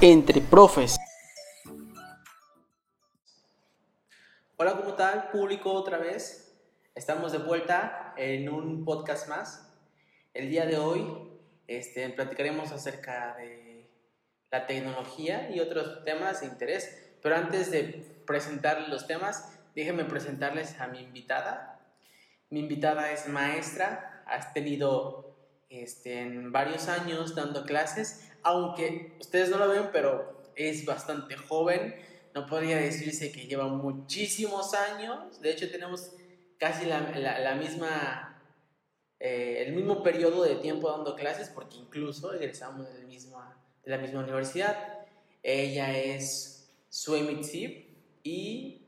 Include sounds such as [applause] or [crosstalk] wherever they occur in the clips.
entre profes. Hola, ¿cómo tal? Público otra vez. Estamos de vuelta en un podcast más. El día de hoy este, platicaremos acerca de la tecnología y otros temas de interés. Pero antes de presentar los temas, déjenme presentarles a mi invitada. Mi invitada es maestra, has tenido este, en varios años dando clases, aunque ustedes no lo ven, pero es bastante joven. No podría decirse que lleva muchísimos años. De hecho, tenemos casi la, misma, eh, el mismo periodo de tiempo dando clases, porque incluso egresamos de la misma, universidad. Ella es Sue y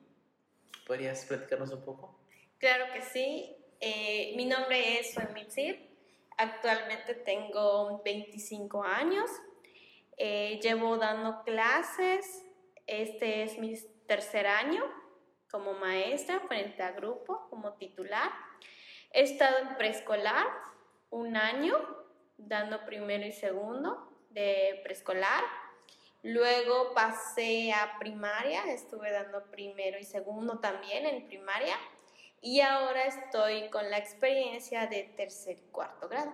¿podrías platicarnos un poco? Claro que sí. Eh, mi nombre es Sue Actualmente tengo 25 años. Eh, llevo dando clases. Este es mi tercer año como maestra frente a grupo, como titular. He estado en preescolar un año, dando primero y segundo de preescolar. Luego pasé a primaria, estuve dando primero y segundo también en primaria y ahora estoy con la experiencia de tercer y cuarto grado.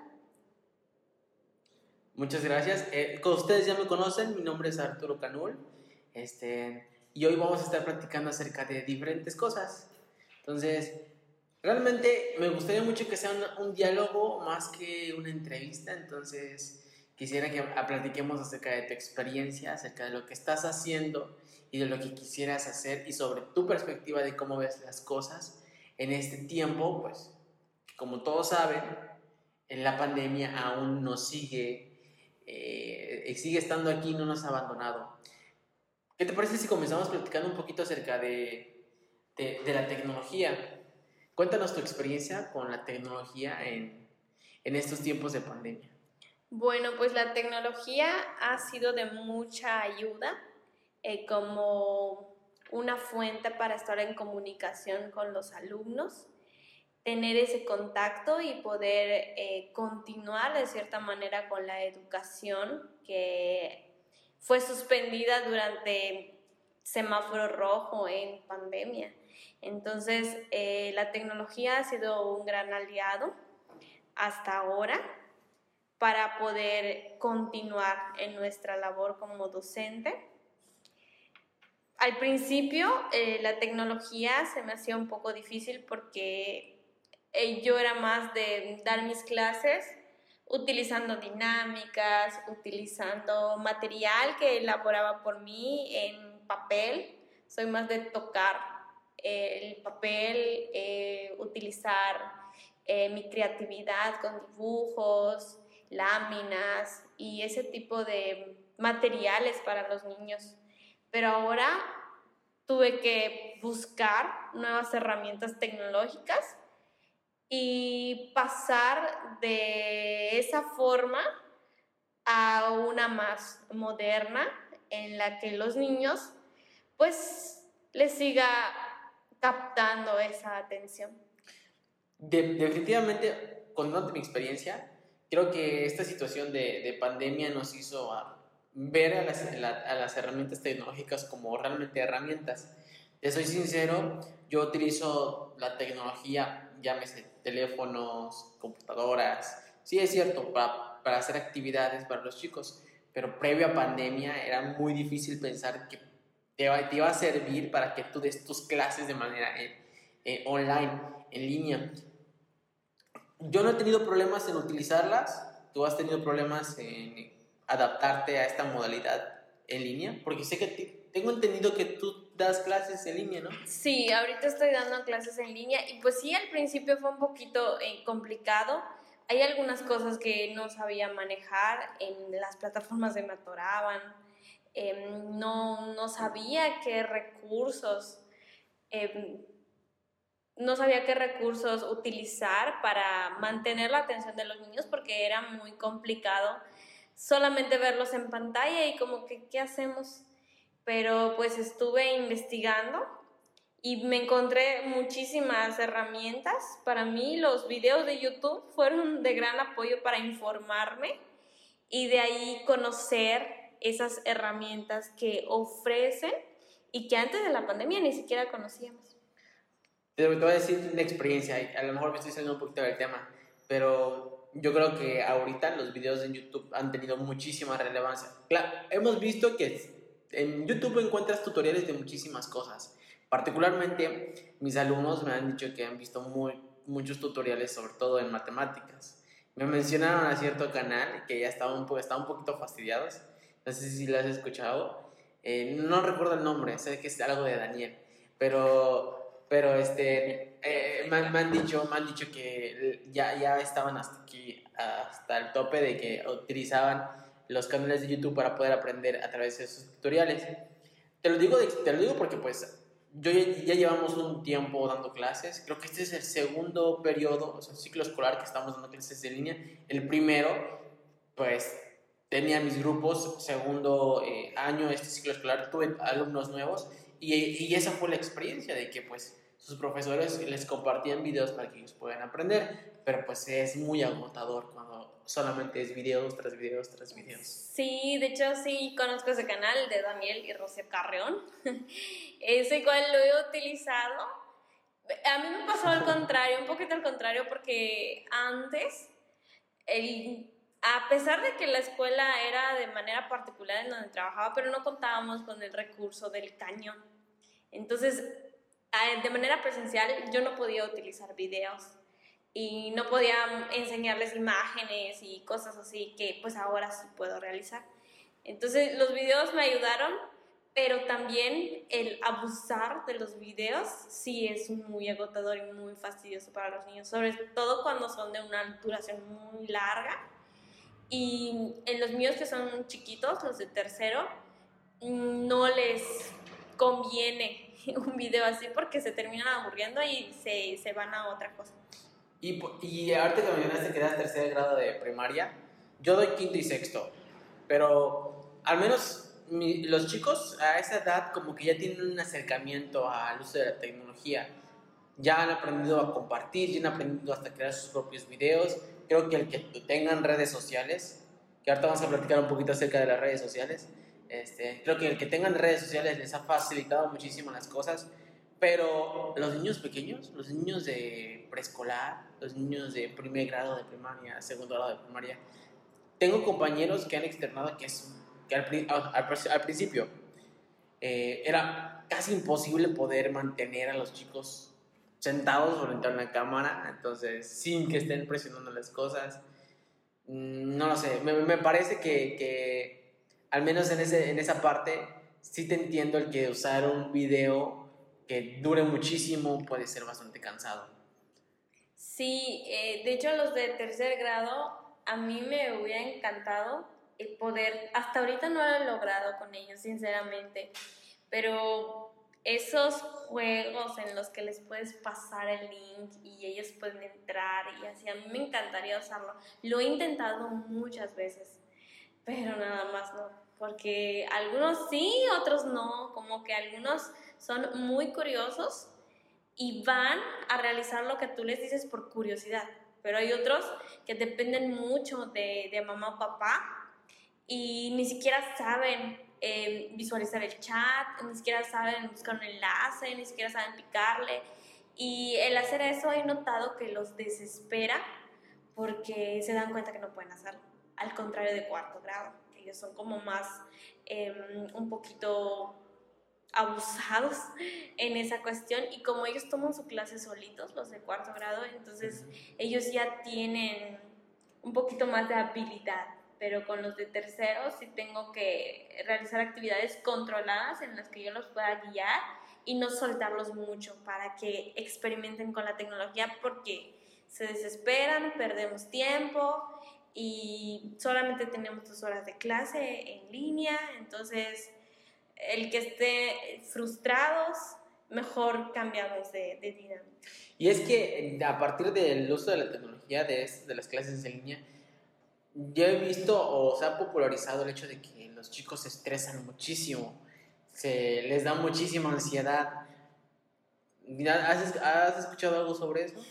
Muchas gracias. Eh, ustedes ya me conocen, mi nombre es Arturo Canul este, y hoy vamos a estar platicando acerca de diferentes cosas. Entonces, realmente me gustaría mucho que sea un, un diálogo más que una entrevista, entonces quisiera que platiquemos acerca de tu experiencia, acerca de lo que estás haciendo y de lo que quisieras hacer y sobre tu perspectiva de cómo ves las cosas en este tiempo, pues, como todos saben, en la pandemia aún nos sigue, eh, sigue estando aquí no nos ha abandonado. ¿Qué te parece si comenzamos platicando un poquito acerca de, de, de la tecnología? Cuéntanos tu experiencia con la tecnología en, en estos tiempos de pandemia. Bueno, pues la tecnología ha sido de mucha ayuda eh, como una fuente para estar en comunicación con los alumnos, tener ese contacto y poder eh, continuar de cierta manera con la educación que fue suspendida durante semáforo rojo en pandemia. Entonces, eh, la tecnología ha sido un gran aliado hasta ahora para poder continuar en nuestra labor como docente al principio eh, la tecnología se me hacía un poco difícil porque eh, yo era más de dar mis clases utilizando dinámicas, utilizando material que elaboraba por mí en papel. Soy más de tocar el papel, eh, utilizar mi creatividad con dibujos, láminas y ese tipo de materiales para los niños pero ahora tuve que buscar nuevas herramientas tecnológicas y pasar de esa forma a una más moderna en la que los niños pues les siga captando esa atención. definitivamente, con mi experiencia, creo que esta situación de, de pandemia nos hizo ver a las, a las herramientas tecnológicas como realmente herramientas. Te soy sincero, yo utilizo la tecnología, llámese teléfonos, computadoras, sí es cierto, para, para hacer actividades para los chicos, pero previo a pandemia era muy difícil pensar que te, te iba a servir para que tú des tus clases de manera eh, eh, online, en línea. Yo no he tenido problemas en utilizarlas, tú has tenido problemas en adaptarte a esta modalidad en línea? Porque sé que tengo entendido que tú das clases en línea, ¿no? Sí, ahorita estoy dando clases en línea y pues sí, al principio fue un poquito eh, complicado. Hay algunas cosas que no sabía manejar, en las plataformas de me atoraban, em, no, no sabía qué recursos, em, no sabía qué recursos utilizar para mantener la atención de los niños porque era muy complicado solamente verlos en pantalla y como que, ¿qué hacemos? Pero pues estuve investigando y me encontré muchísimas herramientas. Para mí los videos de YouTube fueron de gran apoyo para informarme y de ahí conocer esas herramientas que ofrecen y que antes de la pandemia ni siquiera conocíamos. Te voy a decir una experiencia, a lo mejor me estoy saliendo un poquito del tema, pero yo creo que ahorita los videos en YouTube han tenido muchísima relevancia. Claro, hemos visto que en YouTube encuentras tutoriales de muchísimas cosas. Particularmente, mis alumnos me han dicho que han visto muy, muchos tutoriales, sobre todo en matemáticas. Me mencionaron a cierto canal que ya estaban un, un poquito fastidiados. No sé si lo has escuchado. Eh, no recuerdo el nombre, sé que es algo de Daniel. Pero, pero este, eh, me, han dicho, me han dicho que ya, ya estaban hasta aquí, hasta el tope de que utilizaban los canales de YouTube para poder aprender a través de esos tutoriales. Te lo digo, te lo digo porque pues yo ya, llevamos un tiempo dando clases. Creo que este es el segundo periodo, o sea, ciclo escolar que estamos dando clases en línea. El primero, pues tenía mis grupos, segundo eh, año, este ciclo escolar, tuve alumnos nuevos y, y, esa fue la experiencia de que pues sus profesores les compartían videos para que ellos puedan aprender, pero pues es muy agotador cuando solamente es videos tras videos tras videos. Sí, de hecho sí conozco ese canal de Daniel y Rocío Carreón. [laughs] ese igual lo he utilizado. A mí me pasó al contrario, un poquito al contrario, porque antes, el, a pesar de que la escuela era de manera particular en donde trabajaba, pero no contábamos con el recurso del cañón. Entonces, de manera presencial yo no podía utilizar videos y no podía enseñarles imágenes y cosas así que pues ahora sí puedo realizar. Entonces los videos me ayudaron, pero también el abusar de los videos sí es muy agotador y muy fastidioso para los niños, sobre todo cuando son de una duración muy larga. Y en los míos que son chiquitos, los de tercero, no les conviene [laughs] un video así porque se terminan aburriendo y se, se van a otra cosa. Y, y ahorita que mencionaste que eras tercer grado de primaria, yo doy quinto y sexto, pero al menos los chicos a esa edad como que ya tienen un acercamiento al uso de la tecnología. Ya han aprendido a compartir, ya han aprendido hasta crear sus propios videos. Creo que el que tengan redes sociales, que ahorita vamos a platicar un poquito acerca de las redes sociales, este, creo que el que tengan redes sociales les ha facilitado muchísimo las cosas pero los niños pequeños, los niños de preescolar, los niños de primer grado de primaria, segundo grado de primaria, tengo compañeros que han externado que, es, que al, principio eh, era casi imposible poder mantener a los chicos sentados frente a una cámara, entonces sin que estén presionando las cosas. Mm, no lo sé, me, me parece que, que, al menos en, ese, en esa parte sí te entiendo el que usar un video que dure muchísimo puede ser bastante cansado. Sí, eh, de hecho los de tercer grado a mí me hubiera encantado el poder, hasta ahorita no lo he logrado con ellos, sinceramente, pero esos juegos en los que les puedes pasar el link y ellos pueden entrar y así, a mí me encantaría usarlo. Lo he intentado muchas veces, pero nada más no, porque algunos sí, otros no, como que algunos son muy curiosos y van a realizar lo que tú les dices por curiosidad. Pero hay otros que dependen mucho de, mamá o papá y ni siquiera saben eh, visualizar el chat, ni siquiera saben buscar un enlace, ni siquiera saben picarle. Y el hacer eso he notado que los desespera porque se dan cuenta que no pueden hacerlo. Al contrario de cuarto grado, ellos son como más em, un poquito abusados en esa cuestión y como ellos toman su clase solitos, los de cuarto grado, entonces ellos ya tienen un poquito más de habilidad, pero con los de tercero sí tengo que realizar actividades controladas en las que yo los pueda guiar y no soltarlos mucho para que experimenten con la tecnología porque se desesperan, perdemos tiempo y solamente tenemos dos horas de clase en línea, entonces el que esté frustrados, mejor cambiamos de, de dinámica. Y es que a partir del uso de la tecnología de, de las clases en línea, yo he visto o se ha popularizado el hecho de que los chicos se estresan muchísimo, se les da muchísima ansiedad. ¿Has, has escuchado algo sobre eso?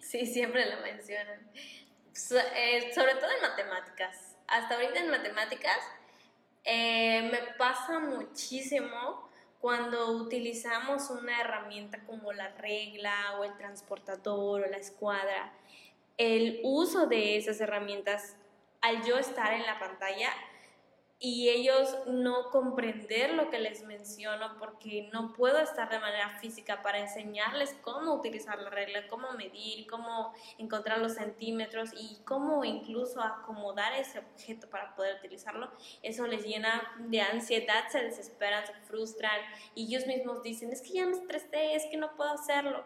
Sí, siempre lo mencionan. Eh, sobre todo en matemáticas. Hasta ahorita en matemáticas Eh, me pasa muchísimo cuando utilizamos una herramienta como la regla o el transportador o la escuadra. El uso de esas herramientas al yo estar en la pantalla y ellos no comprender lo que les menciono porque no puedo estar de manera física para enseñarles cómo utilizar la regla, cómo medir, cómo encontrar los centímetros y cómo incluso acomodar ese objeto para poder utilizarlo, eso les llena de ansiedad, se desesperan, se frustran y ellos mismos dicen, es que ya me estresé, es que no puedo hacerlo.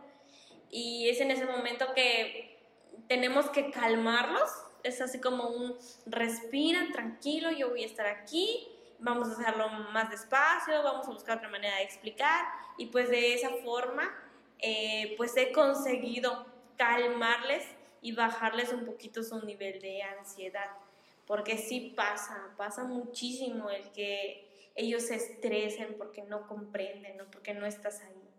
Y es en ese momento que tenemos que calmarlos es así como un respira, tranquilo, yo voy a estar aquí, vamos a hacerlo más despacio, vamos a buscar otra manera de explicar y pues de esa forma eh, pues he conseguido calmarles y bajarles un poquito su nivel de ansiedad, porque sí pasa, pasa muchísimo el que ellos se estresen porque no comprenden o porque no estás ahí.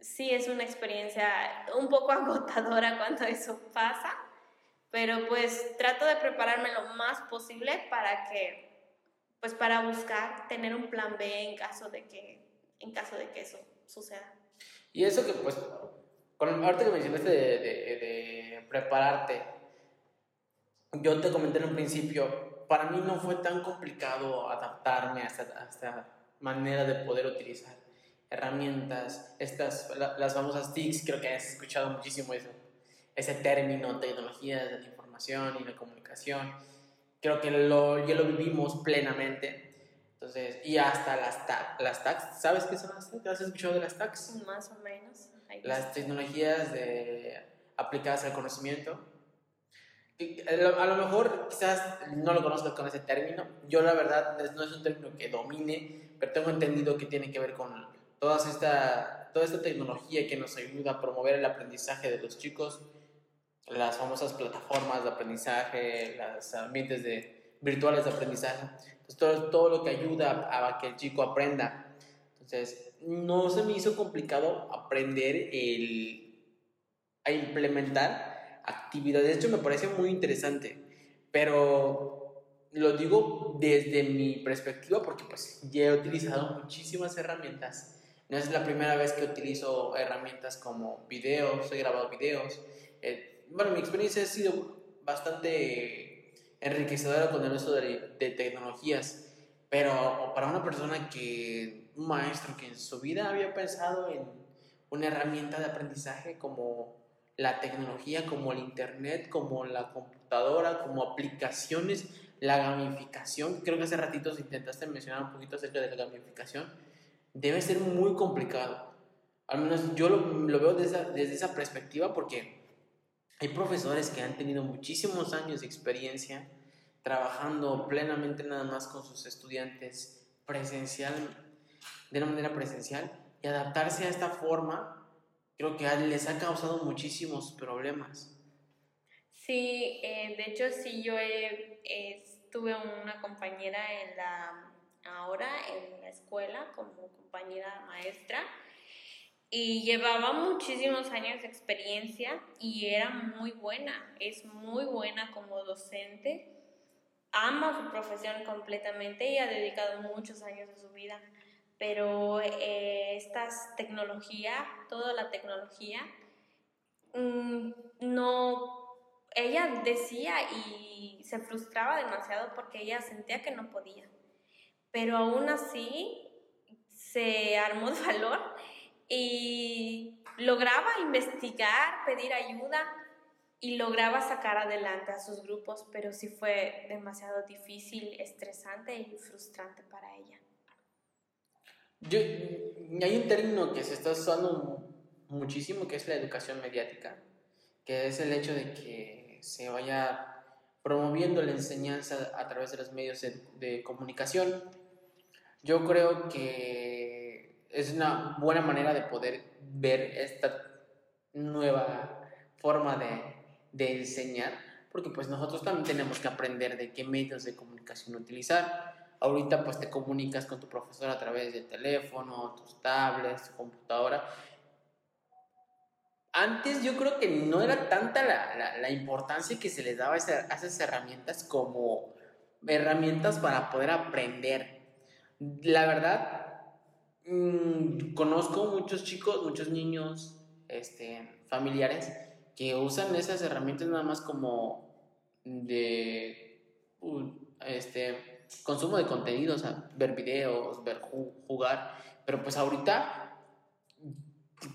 Sí, es una experiencia un poco [laughs] agotadora cuando eso pasa, pero pues trato de prepararme lo más posible para que, pues para buscar tener un plan B en caso de que, en caso de que eso suceda. Y eso que pues, con, ahorita que mencionaste de, de, prepararte, yo te comenté en un principio, para mí no fue tan complicado adaptarme a esta, a esta manera de poder utilizar herramientas, estas, las famosas TICs, creo que has escuchado muchísimo eso ese término, tecnologías de la información y la comunicación. Creo que lo, ya lo vivimos plenamente. Entonces, y hasta las, las tags, ¿sabes qué son las tags? ¿Has escuchado de las tags? Más o menos. Las tecnologías de, aplicadas al conocimiento. A lo mejor quizás no lo conozco con ese término. Yo la verdad no es un término que domine, pero tengo entendido que tiene que ver con toda esta, toda esta tecnología que nos ayuda a promover el aprendizaje de los chicos las famosas plataformas de aprendizaje, los ambientes de, virtuales de aprendizaje. Entonces, todo, todo lo que ayuda a, que el chico aprenda. Entonces, no se me hizo complicado aprender el, a implementar actividades. De hecho, me parece muy interesante, pero lo digo desde mi perspectiva porque pues ya he utilizado muchísimas herramientas. No es la primera vez que utilizo herramientas como videos, he grabado videos, eh, bueno, mi experiencia ha sido bastante enriquecedora con el uso de, tecnologías, pero para una persona que, un maestro que en su vida había pensado en una herramienta de aprendizaje como la tecnología, como el Internet, como la computadora, como aplicaciones, la gamificación, creo que hace ratitos intentaste mencionar un poquito acerca de la gamificación, debe ser muy complicado. Al menos yo lo, lo veo desde desde esa perspectiva porque hay profesores que han tenido muchísimos años de experiencia trabajando plenamente nada más con sus estudiantes presencial, de una manera presencial, y adaptarse a esta forma creo que les ha causado muchísimos problemas. Sí, eh, de hecho sí, yo tuve una compañera en la, ahora en la escuela como compañera maestra y llevaba muchísimos años de experiencia y era muy buena, es muy buena como docente, ama su profesión completamente y ha dedicado muchos años de su vida, pero eh, tecnología, toda la tecnología, mm, no, ella decía y se frustraba demasiado porque ella sentía que no podía, pero aún así se armó de [laughs] valor y lograba investigar, pedir ayuda y lograba sacar adelante a sus grupos, pero sí fue demasiado difícil, estresante y frustrante para ella. Yo, hay un término que se está usando muchísimo que es la educación mediática, que es el hecho de que se vaya promoviendo la enseñanza a través de los medios de comunicación. Yo creo que es una buena manera de poder ver esta nueva forma de, de enseñar, porque pues nosotros también tenemos que aprender de qué medios de comunicación utilizar. Ahorita pues te comunicas con tu profesor a través del teléfono, tus tablets, tu computadora. Antes yo creo que no era tanta la, la, importancia que se les daba a esas herramientas como herramientas para poder aprender. La verdad, mm, conozco muchos chicos, muchos niños, este, familiares, que usan esas herramientas nada más como de este, consumo de contenidos, ver videos, ver jugar, pero pues ahorita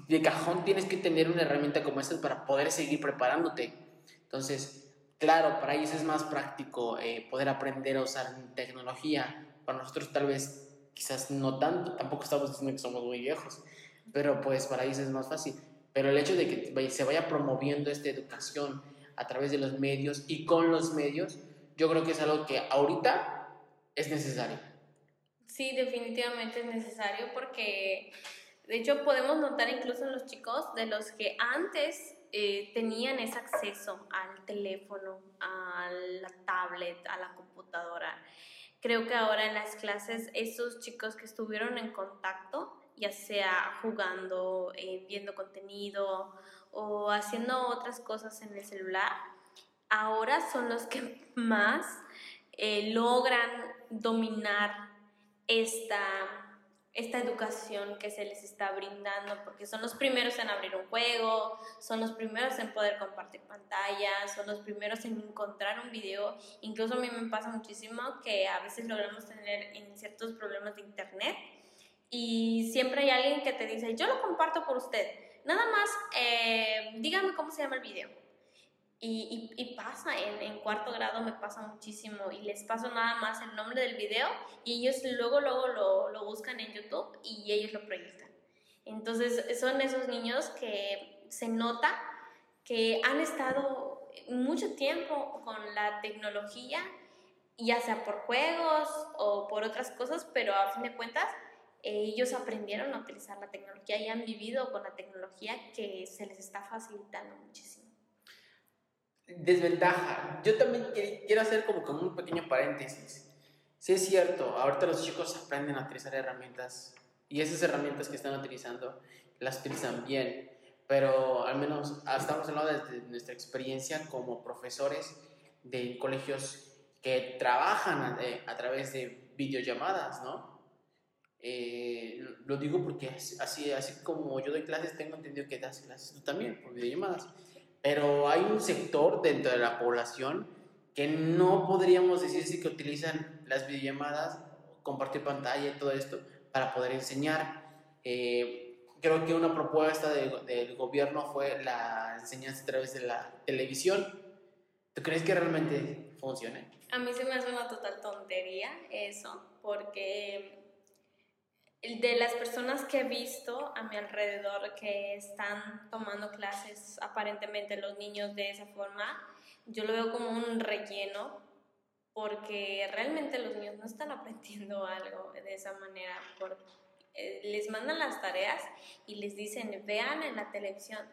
de cajón tienes que tener una herramienta como esta para poder seguir preparándote. Entonces, claro, para ellos es más práctico eh, poder aprender a usar tecnología. Para nosotros tal vez quizás no tanto, tampoco estamos diciendo que somos muy viejos, pero pues para ellos es más fácil. Pero el hecho de que se vaya promoviendo esta educación a través de los medios y con los medios, yo creo que es algo que ahorita es necesario. Sí, definitivamente es necesario porque de hecho podemos notar incluso en los chicos de los que antes eh, tenían ese acceso al teléfono, a la tablet, a la computadora. Creo que ahora en las clases esos chicos que estuvieron en contacto, ya sea jugando, eh, viendo contenido o haciendo otras cosas en el celular, ahora son los que [laughs] más eh, logran dominar esta, esta educación que se les está brindando, porque son los primeros en abrir un juego, son los primeros en poder compartir pantallas, son los primeros en encontrar un video. Incluso a mí me pasa muchísimo que a veces logramos tener en ciertos problemas de internet y siempre hay alguien que te dice, yo lo comparto por usted, nada más eh, dígame cómo se llama el video y, y, pasa, en, en, cuarto grado me pasa muchísimo y les paso nada más el nombre del video y ellos luego, luego lo, lo buscan en YouTube y ellos lo proyectan. Entonces son esos niños que se nota que han estado mucho tiempo con la tecnología, ya sea por juegos o por otras cosas, pero a fin de cuentas ellos aprendieron a utilizar la tecnología y han vivido con la tecnología que se les está facilitando muchísimo desventaja. Yo también quiero hacer como, como un pequeño paréntesis. Sí es cierto, ahorita los chicos aprenden a utilizar herramientas y esas herramientas que están utilizando las utilizan bien, pero al menos estamos hablando de nuestra experiencia como profesores de colegios que trabajan a, través de videollamadas, ¿no? Eh, lo digo porque así, así como yo doy clases, tengo entendido que das clases tú también por videollamadas. Pero hay un sector dentro de la población que no podríamos decir que utilizan las videollamadas, compartir pantalla y todo esto para poder enseñar. Eh, creo que una propuesta del gobierno fue la enseñanza a través de la televisión. ¿Tú crees que realmente funcione? A mí se me hace una total tontería eso, porque de las personas que he visto a mi alrededor que están tomando clases, aparentemente los niños de esa forma, yo lo veo como un relleno porque realmente los niños no están aprendiendo [laughs] algo de esa manera. Eh, les mandan las tareas y les dicen, vean en la televisión,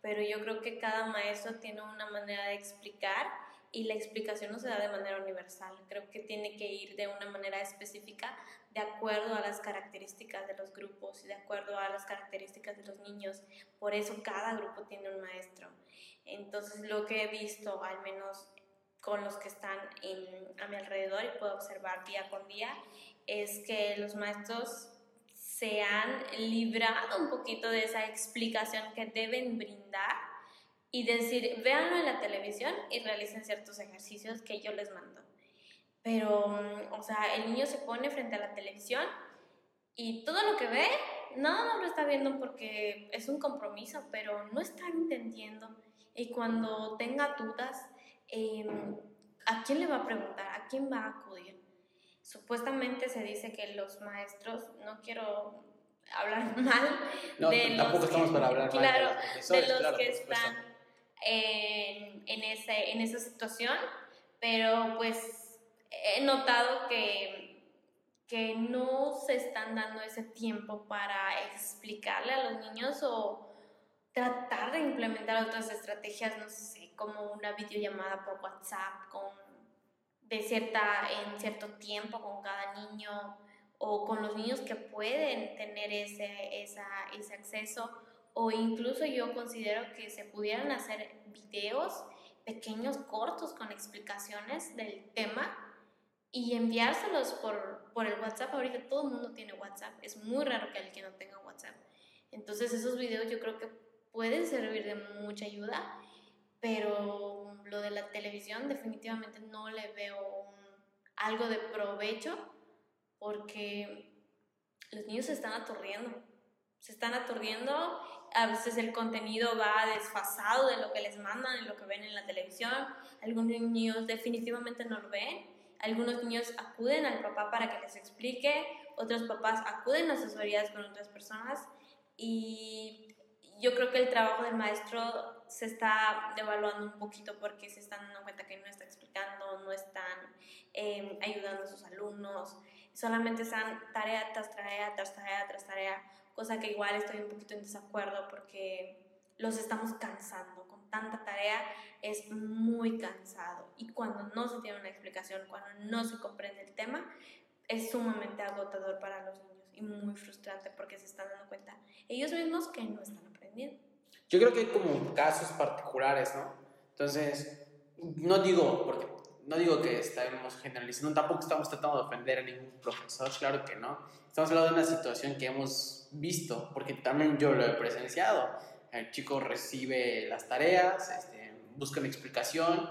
pero yo creo que cada maestro tiene una manera de explicar y la explicación no se da de manera universal. Creo que tiene que ir de una manera específica de acuerdo a las características de los grupos y de acuerdo a las características de los niños. Por eso cada grupo tiene un maestro. Entonces lo que he visto, al menos con los que están a mi alrededor y puedo observar día con día, es que los maestros se han librado un poquito de esa explicación que deben brindar y decir, véanlo en la televisión y realicen ciertos ejercicios que yo les mando. Pero, mm, o sea, el niño se pone frente a la televisión y todo lo que ve, no, no lo está viendo porque es un compromiso, pero no está entendiendo. Y cuando tenga dudas, em, ¿a quién le va a preguntar? ¿A quién va a acudir? Supuestamente se dice que los maestros, no quiero hablar [laughs] mal no, de tampoco los estamos para hablar claro, mal de, los que están en, en, ese, en esa situación, pero pues he notado que, que no se están dando ese tiempo para explicarle a los niños o tratar de implementar otras estrategias, no sé, como una videollamada por WhatsApp con, de cierta, en cierto tiempo con cada niño o con los niños que pueden tener ese, esa, ese acceso. O incluso yo considero que se pudieran hacer videos pequeños, cortos, con explicaciones del tema y enviárselos por, por el WhatsApp. Ahorita todo el mundo tiene WhatsApp. Es muy raro que alguien no tenga WhatsApp. Entonces esos videos yo creo que pueden servir de mucha ayuda, pero lo de la televisión definitivamente no le veo algo de provecho porque los niños se están aturdiendo. Se están aturdiendo, a veces el contenido va desfasado de lo que les mandan, de lo que ven en la televisión. Algunos niños definitivamente no lo ven. Algunos niños acuden al papá para que les explique. Otros papás acuden a asesorías con otras personas. Y yo creo que el trabajo del maestro se está devaluando un poquito porque se están dando cuenta que no está explicando, no están em, ayudando a sus alumnos, solamente están tarea tras tarea, tras tarea, tras tarea, cosa que igual estoy un poquito en desacuerdo porque los estamos cansando. Con tanta tarea es muy cansado y cuando no se tiene una explicación, cuando no se comprende el tema, es sumamente agotador para los niños y muy frustrante porque se están dando cuenta ellos mismos que no están aprendiendo. Yo creo que hay como casos particulares, ¿no? Entonces, no digo, porque no digo que estemos generalizando, tampoco estamos tratando de ofender a ningún profesor, claro que no. Estamos hablando de una situación que hemos visto, porque también yo lo he presenciado. El chico recibe las tareas, este, busca una explicación,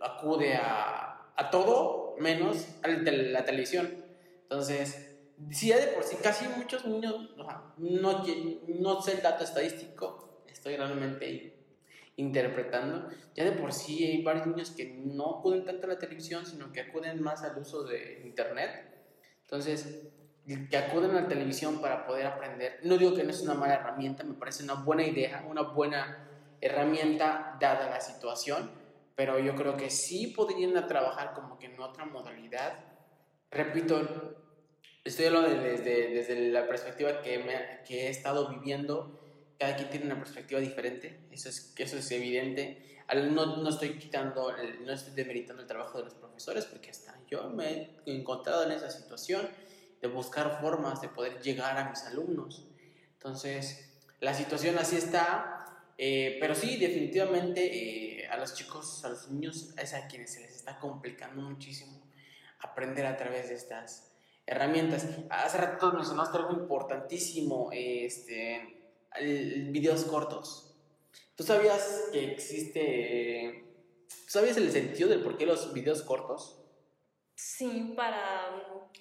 acude a, a todo menos a la televisión. Entonces, si ya de por sí casi muchos niños, no, no sé el dato estadístico, estoy realmente interpretando, ya de por sí hay varios niños que no acuden tanto a la televisión, sino que acuden más al uso de internet. Entonces, que acuden a la televisión para poder aprender, no digo que no es una mala herramienta, me parece una buena idea, una buena herramienta dada la situación, pero yo creo que sí podrían trabajar como que en otra modalidad. Repito, estoy hablando desde, desde la perspectiva que, me, que he estado viviendo. Cada quien tiene una perspectiva diferente, eso es, eso es evidente. No, no estoy quitando, no estoy demeritando el trabajo de los profesores, porque hasta yo me he encontrado en esa situación de buscar formas de poder llegar a mis alumnos. Entonces, la situación así está, eh, pero sí, definitivamente eh, a los chicos, a los niños, es a quienes se les está complicando muchísimo aprender a través de estas herramientas. Hace rato mencionaste algo importantísimo, este, el, videos cortos. ¿Tú sabías que existe, sabías el sentido del por qué los videos cortos? Sí, para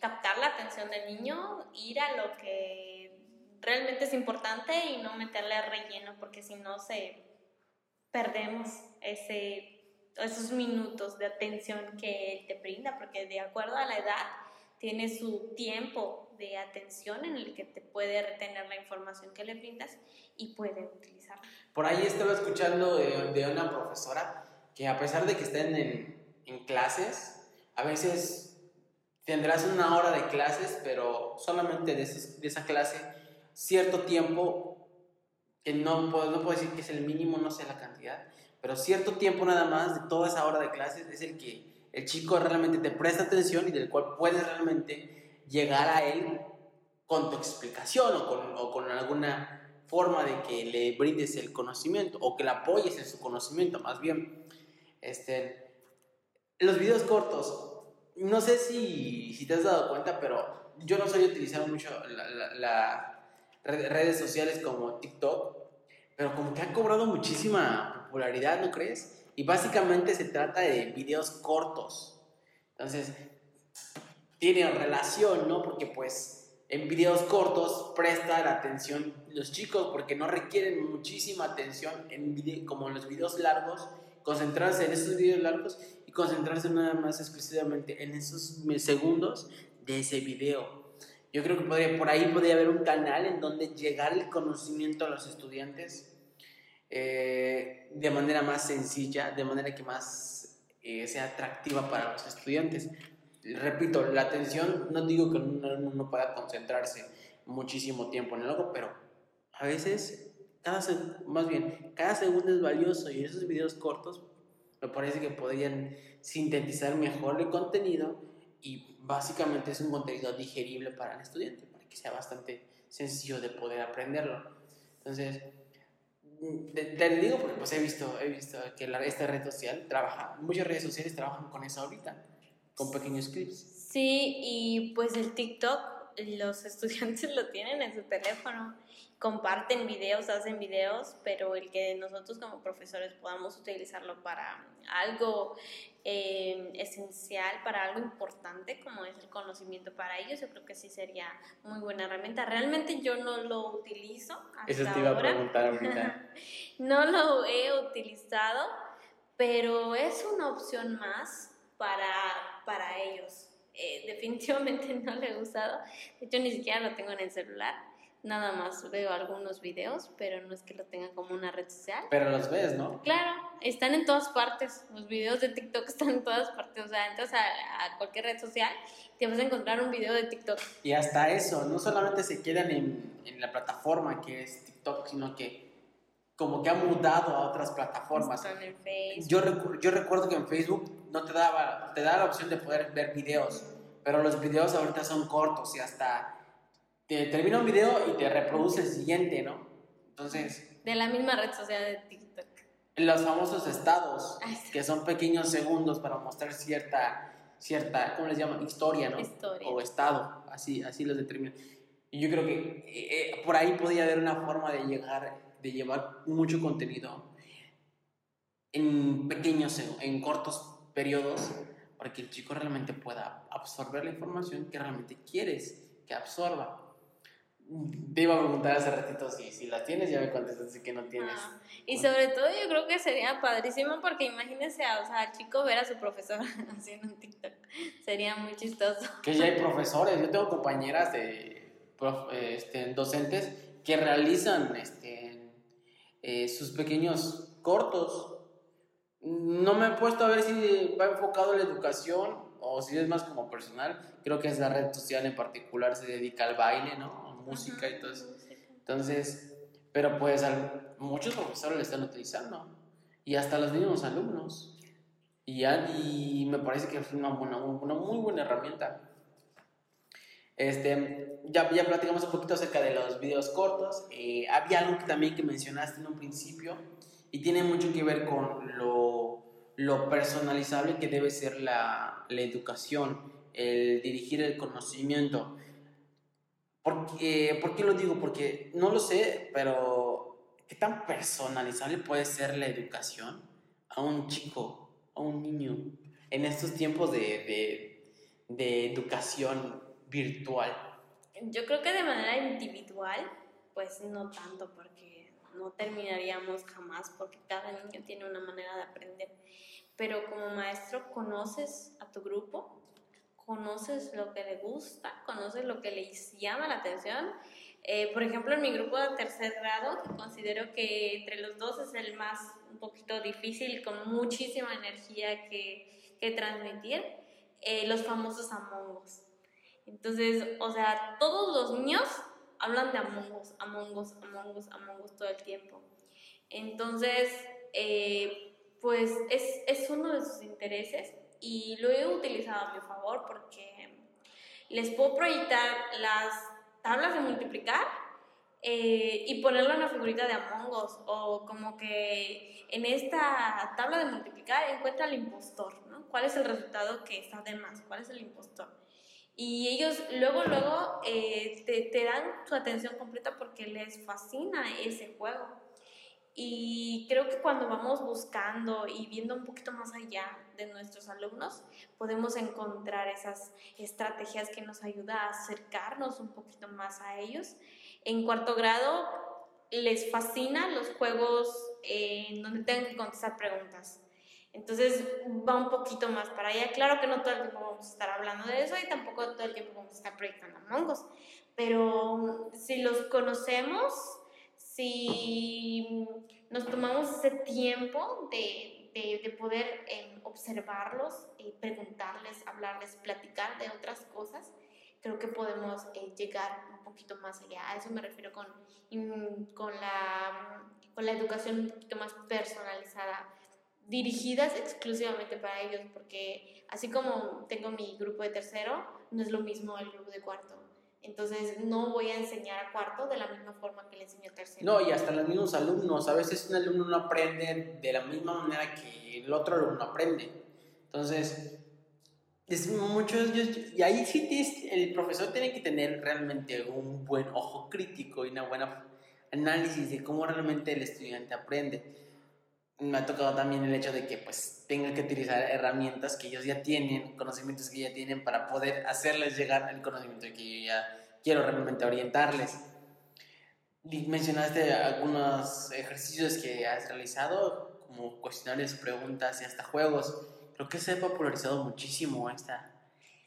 captar la atención del niño, ir a lo que realmente es importante y no meterle relleno, porque si no se perdemos ese, esos minutos de atención que te brinda, porque de acuerdo a la edad tiene su tiempo de atención en el que te puede retener la información que le brindas y puede utilizarla. Por ahí estaba escuchando de, una profesora que a pesar de que estén en, en clases, a veces tendrás una hora de clases, pero solamente de, esa clase cierto tiempo, que no puedo, no decir que es el mínimo, no sé la cantidad, pero cierto tiempo nada más de toda esa hora de clases es el que el chico realmente te presta atención y del cual puedes realmente llegar a él con tu explicación o con, o con alguna forma de que le brindes el conocimiento o que le apoyes en su conocimiento, más bien. Este, los videos cortos, no sé si, te has dado cuenta, pero yo no soy utilizar mucho las redes sociales como TikTok, pero como que ha cobrado muchísima popularidad, ¿no crees? Y básicamente se trata de videos cortos. Entonces, tiene relación, ¿no? Porque pues en videos cortos presta la atención los chicos porque no requieren muchísima atención en como en los videos largos, concentrarse en esos videos largos concentrarse nada más exclusivamente en esos segundos de ese video. Yo creo que por ahí podría haber un canal en donde llegar el conocimiento a los estudiantes eh, de manera más sencilla, de manera que más eh, sea atractiva para los estudiantes. Repito, la atención, no digo que uno no pueda concentrarse muchísimo tiempo en algo, pero a veces, cada más bien, cada segundo es valioso y esos videos cortos me parece que podrían sintetizar mejor el contenido y básicamente es un contenido digerible para el estudiante, para que sea bastante sencillo de poder aprenderlo. Entonces, te, digo porque pues he visto, he visto que esta red social trabaja, muchas redes sociales trabajan con eso ahorita. con pequeños clips. Sí, y pues el TikTok, los [laughs] estudiantes lo tienen en su teléfono, comparten videos, hacen videos, pero el que nosotros como profesores podamos utilizarlo para algo eh, esencial, para algo importante como es el conocimiento para ellos, yo creo que sí sería muy buena herramienta. Realmente yo no lo utilizo. Hasta Eso te iba ahora. a preguntar ahorita. [laughs] no lo he utilizado, pero es una opción más para, para ellos. Eh, definitivamente [laughs] no lo he usado. De hecho, ni siquiera lo tengo en el celular. Nada más veo algunos videos, pero no es que lo tenga como una red social. Pero los ves, ¿no? Claro, están en todas partes. Los videos de TikTok [laughs] están en todas partes. O sea, entras a, a cualquier red social y te vas a encontrar un video de TikTok. Y hasta eso, no solamente se quedan en, en la plataforma que es TikTok, sino que como que ha mudado a otras plataformas. Están en Facebook. Yo, recu- yo recuerdo que en Facebook no te daba, te daba la opción de poder ver videos, pero los videos ahorita son cortos y hasta te termina un video y te reproduce el siguiente, ¿no? Entonces, De la misma red social de TikTok. los famosos estados, Ay, sí. que son pequeños segundos para mostrar cierta, cierta, ¿cómo les llaman? Historia, ¿no? Historia. O estado, así, así los determinan. Y yo creo que eh, eh, por ahí podría haber una forma de llegar, de llevar mucho contenido en pequeños, en cortos periodos, para que el chico realmente pueda absorber la información que realmente quieres que absorba. Te iba a preguntar hace ratito si, si la tienes, ya me contestaste que no tienes. Ah, y sobre todo yo creo que sería padrísimo porque imagínense, a- o sea, al chico ver a su profesor [laughs] haciendo un TikTok. Sería muy chistoso. Que ya hay profesores, yo tengo compañeras de prof- este, docentes que realizan este, eh, sus pequeños cortos. No me he puesto a ver si va enfocado en la educación o si es más como personal. Creo que es la red social en particular, se dedica al baile, ¿no? Música y todo eso. Entonces, pero pues al- muchos profesores lo están utilizando y hasta los mismos alumnos. Y, y me parece que es una, buena, una muy buena herramienta. Este, ya, ya platicamos un poquito acerca de los videos cortos. Eh, había algo que también que mencionaste en un principio y tiene mucho que ver con lo, lo personalizable que debe ser la, la educación, el dirigir el conocimiento. Porque, ¿Por qué lo digo? Porque no lo sé, pero ¿qué tan personalizable puede ser la educación a un chico, a un niño, en estos tiempos de, de, de educación virtual? Yo creo que de manera individual, pues no tanto porque no terminaríamos jamás porque cada niño tiene una manera de aprender. Pero como maestro conoces a tu grupo, conoces lo que le gusta, conoces lo que les llama la atención. Eh, por ejemplo, en mi grupo de tercer grado, que considero que entre los dos es el más un poquito difícil con muchísima energía que, que transmitir, eh, los famosos Among Us. Entonces, o sea, todos los niños hablan de Among Us, Among Us, Among Us, Among Us todo el tiempo. Entonces, eh, pues es, es uno de sus intereses y lo he utilizado a mi favor porque les puedo proyectar las tablas de multiplicar eh, y ponerle una figurita de Among Us o como que en esta tabla de multiplicar encuentra al impostor, ¿no? ¿Cuál es el resultado que está de más? ¿Cuál es el impostor? Y ellos luego, luego eh, te, te dan su atención completa porque les fascina ese juego. Y creo que cuando vamos buscando y viendo un poquito más allá de nuestros alumnos, podemos encontrar esas estrategias que nos ayudan a acercarnos un poquito más a ellos. En cuarto grado les fascinan los juegos eh, en donde tengan que contestar preguntas. Entonces va un poquito más para allá. Claro que no todo el tiempo vamos a estar hablando de eso y tampoco todo el tiempo vamos a estar proyectando Among Us. Pero si los conocemos, si nos tomamos ese tiempo de, de, de poder eh, observarlos, eh, preguntarles, hablarles, platicar de otras cosas, creo que podemos eh, llegar un poquito más allá. A eso me refiero con, con, la, con la educación un poquito más personalizada, dirigidas exclusivamente para ellos, porque así como tengo mi grupo de tercero, no es lo mismo el grupo de cuarto. Entonces no voy a enseñar a cuarto de la misma forma que le enseño a tercero. No, y hasta los mismos alumnos. A veces un alumno no aprende de la misma manera que el otro alumno aprende. Entonces, Es mucho, y ahí sí el profesor tiene que tener realmente un buen ojo crítico y una buena análisis de cómo realmente el estudiante aprende. Me ha tocado también el hecho de que pues tenga que utilizar herramientas que ellos ya tienen, conocimientos que ya tienen para poder hacerles llegar el conocimiento que yo ya quiero realmente orientarles. Y mencionaste algunos ejercicios que has realizado, como cuestionarios, preguntas y hasta juegos creo que se ha popularizado muchísimo esta,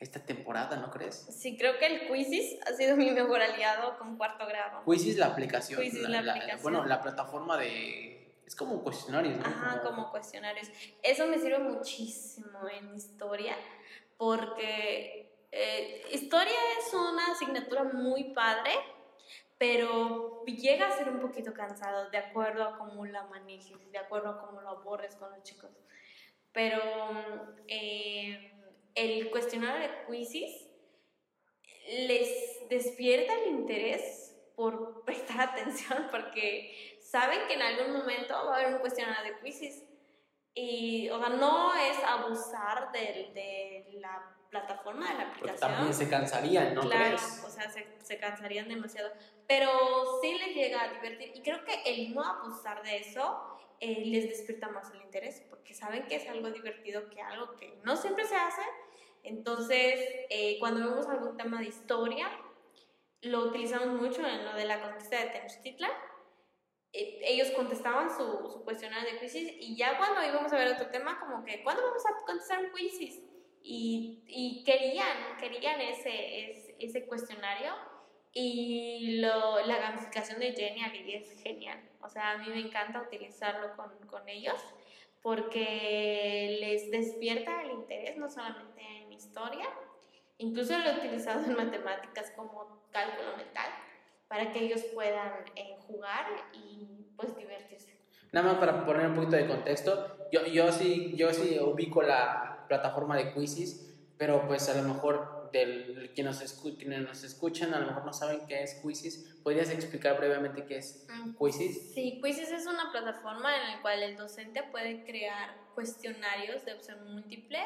esta temporada, ¿no crees? Sí, creo que el Quizzes ha sido mi mejor aliado con cuarto grado. Quizzes, la aplicación. Quizzes, la, aplicación. bueno, la plataforma de... Es como cuestionarios, ¿no? Ajá, como... cuestionarios. Eso me sirve muchísimo en historia porque eh, historia es una asignatura muy padre, pero llega a ser un poquito cansado de acuerdo a cómo la manejes, de acuerdo a cómo lo abordes con los chicos pero eh, el cuestionario de quizzes les despierta el interés por [laughs] prestar atención porque saben que en algún momento va a haber un cuestionario de quizzes y o sea no es abusar de, de la plataforma de la aplicación. porque también se cansarían no claro o sea se, se cansarían demasiado. Pero sí les llega a divertir. Y creo que el no abusar de eso eh, les despierta más el interés, porque saben que es algo divertido, que algo que no siempre se hace. Entonces, eh, cuando vemos algún tema de historia, lo utilizamos mucho en lo de la conquista de Tenochtitlan. Eh, ellos contestaban su, su, cuestionario de crisis y ya cuando íbamos a ver otro tema, como que, ¿cuándo vamos a contestar un crisis? Y, y, querían, querían ese, ese, ese cuestionario y lo, la gamificación de Jenny es genial. O sea, a mí me encanta utilizarlo con, con ellos porque les despierta el interés no solamente en historia, incluso lo he utilizado en matemáticas como cálculo mental para que ellos puedan eh, jugar y pues divertirse. Nada más para poner un poquito de contexto, yo, yo, sí, yo sí ubico la plataforma de Quizzes, pero pues a lo mejor de quienes nos, quienes nos escuchan a lo mejor no saben qué es Quizzes, ¿podrías explicar brevemente qué es mm, Quizzes? Sí, Quizzes es una plataforma en la cual el docente puede crear cuestionarios de opción múltiple.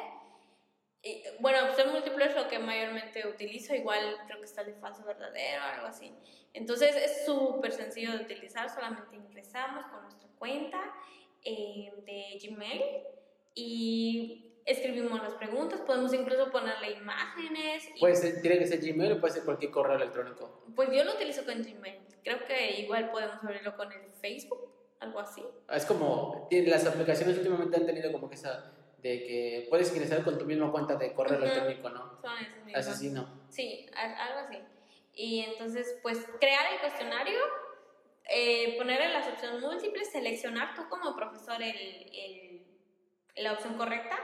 Y, bueno, opción múltiple es lo que mayormente utilizo, igual creo que está el de falso verdadero, algo así. Entonces es súper sencillo de utilizar, solamente ingresamos con nuestra cuenta eh, de Gmail y escribimos las preguntas, podemos incluso ponerle imágenes. Puede ser, tiene que ser Gmail o puede ser cualquier correo electrónico. Pues yo lo utilizo con Gmail. Creo que igual podemos abrirlo con el Facebook, algo así. Es como, las aplicaciones últimamente han tenido como que esa de que puedes ingresar con tu misma cuenta de correo electrónico, ¿no? Son esas mismas. Así no. Sí, algo así. Y entonces, pues crear el cuestionario, eh, ponerle las opciones múltiples, seleccionar tú como profesor el, el, la opción correcta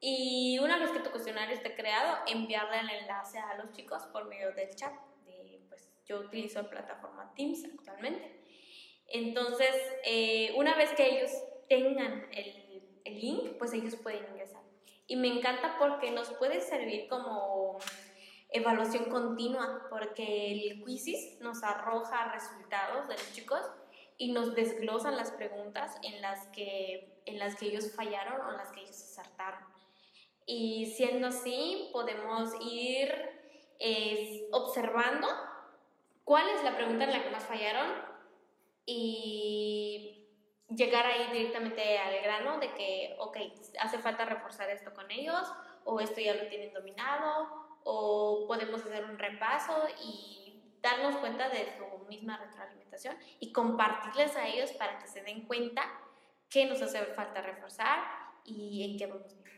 y una vez que tu cuestionario esté creado, enviarle el enlace a los chicos por medio del chat. De, pues, yo utilizo la plataforma Teams actualmente. Entonces, eh, una vez que ellos tengan el, el, link, pues ellos pueden ingresar. Y me encanta porque nos puede servir como evaluación continua, porque el quizzes nos arroja resultados de los chicos y nos desglosan las preguntas en las que, en las que ellos fallaron o en las que ellos acertaron. Y siendo así, podemos ir eh, observando cuál es la pregunta en la que más fallaron y llegar ahí directamente al grano de que, ok, hace falta reforzar esto con ellos, o esto ya lo tienen dominado, o podemos hacer un repaso y darnos cuenta de su misma retroalimentación y compartirles a ellos para que se den cuenta qué nos hace falta reforzar y en qué vamos bien.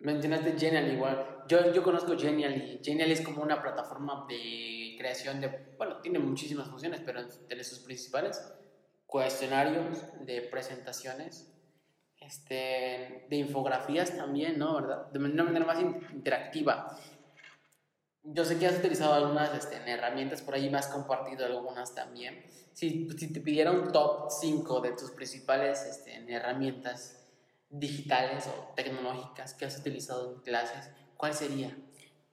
Mencionaste Genial igual. Yo, yo conozco Genial y Genial es como una plataforma de creación de, bueno, tiene muchísimas funciones, pero tiene sus principales cuestionarios de presentaciones, este, de infografías también, ¿no? ¿Verdad? De una manera más interactiva. Yo sé que has utilizado algunas este, herramientas por ahí, me has compartido algunas también. Si, si te pidiera un top 5 de tus principales este, herramientas digitales o tecnológicas que has utilizado en clases, ¿cuál sería?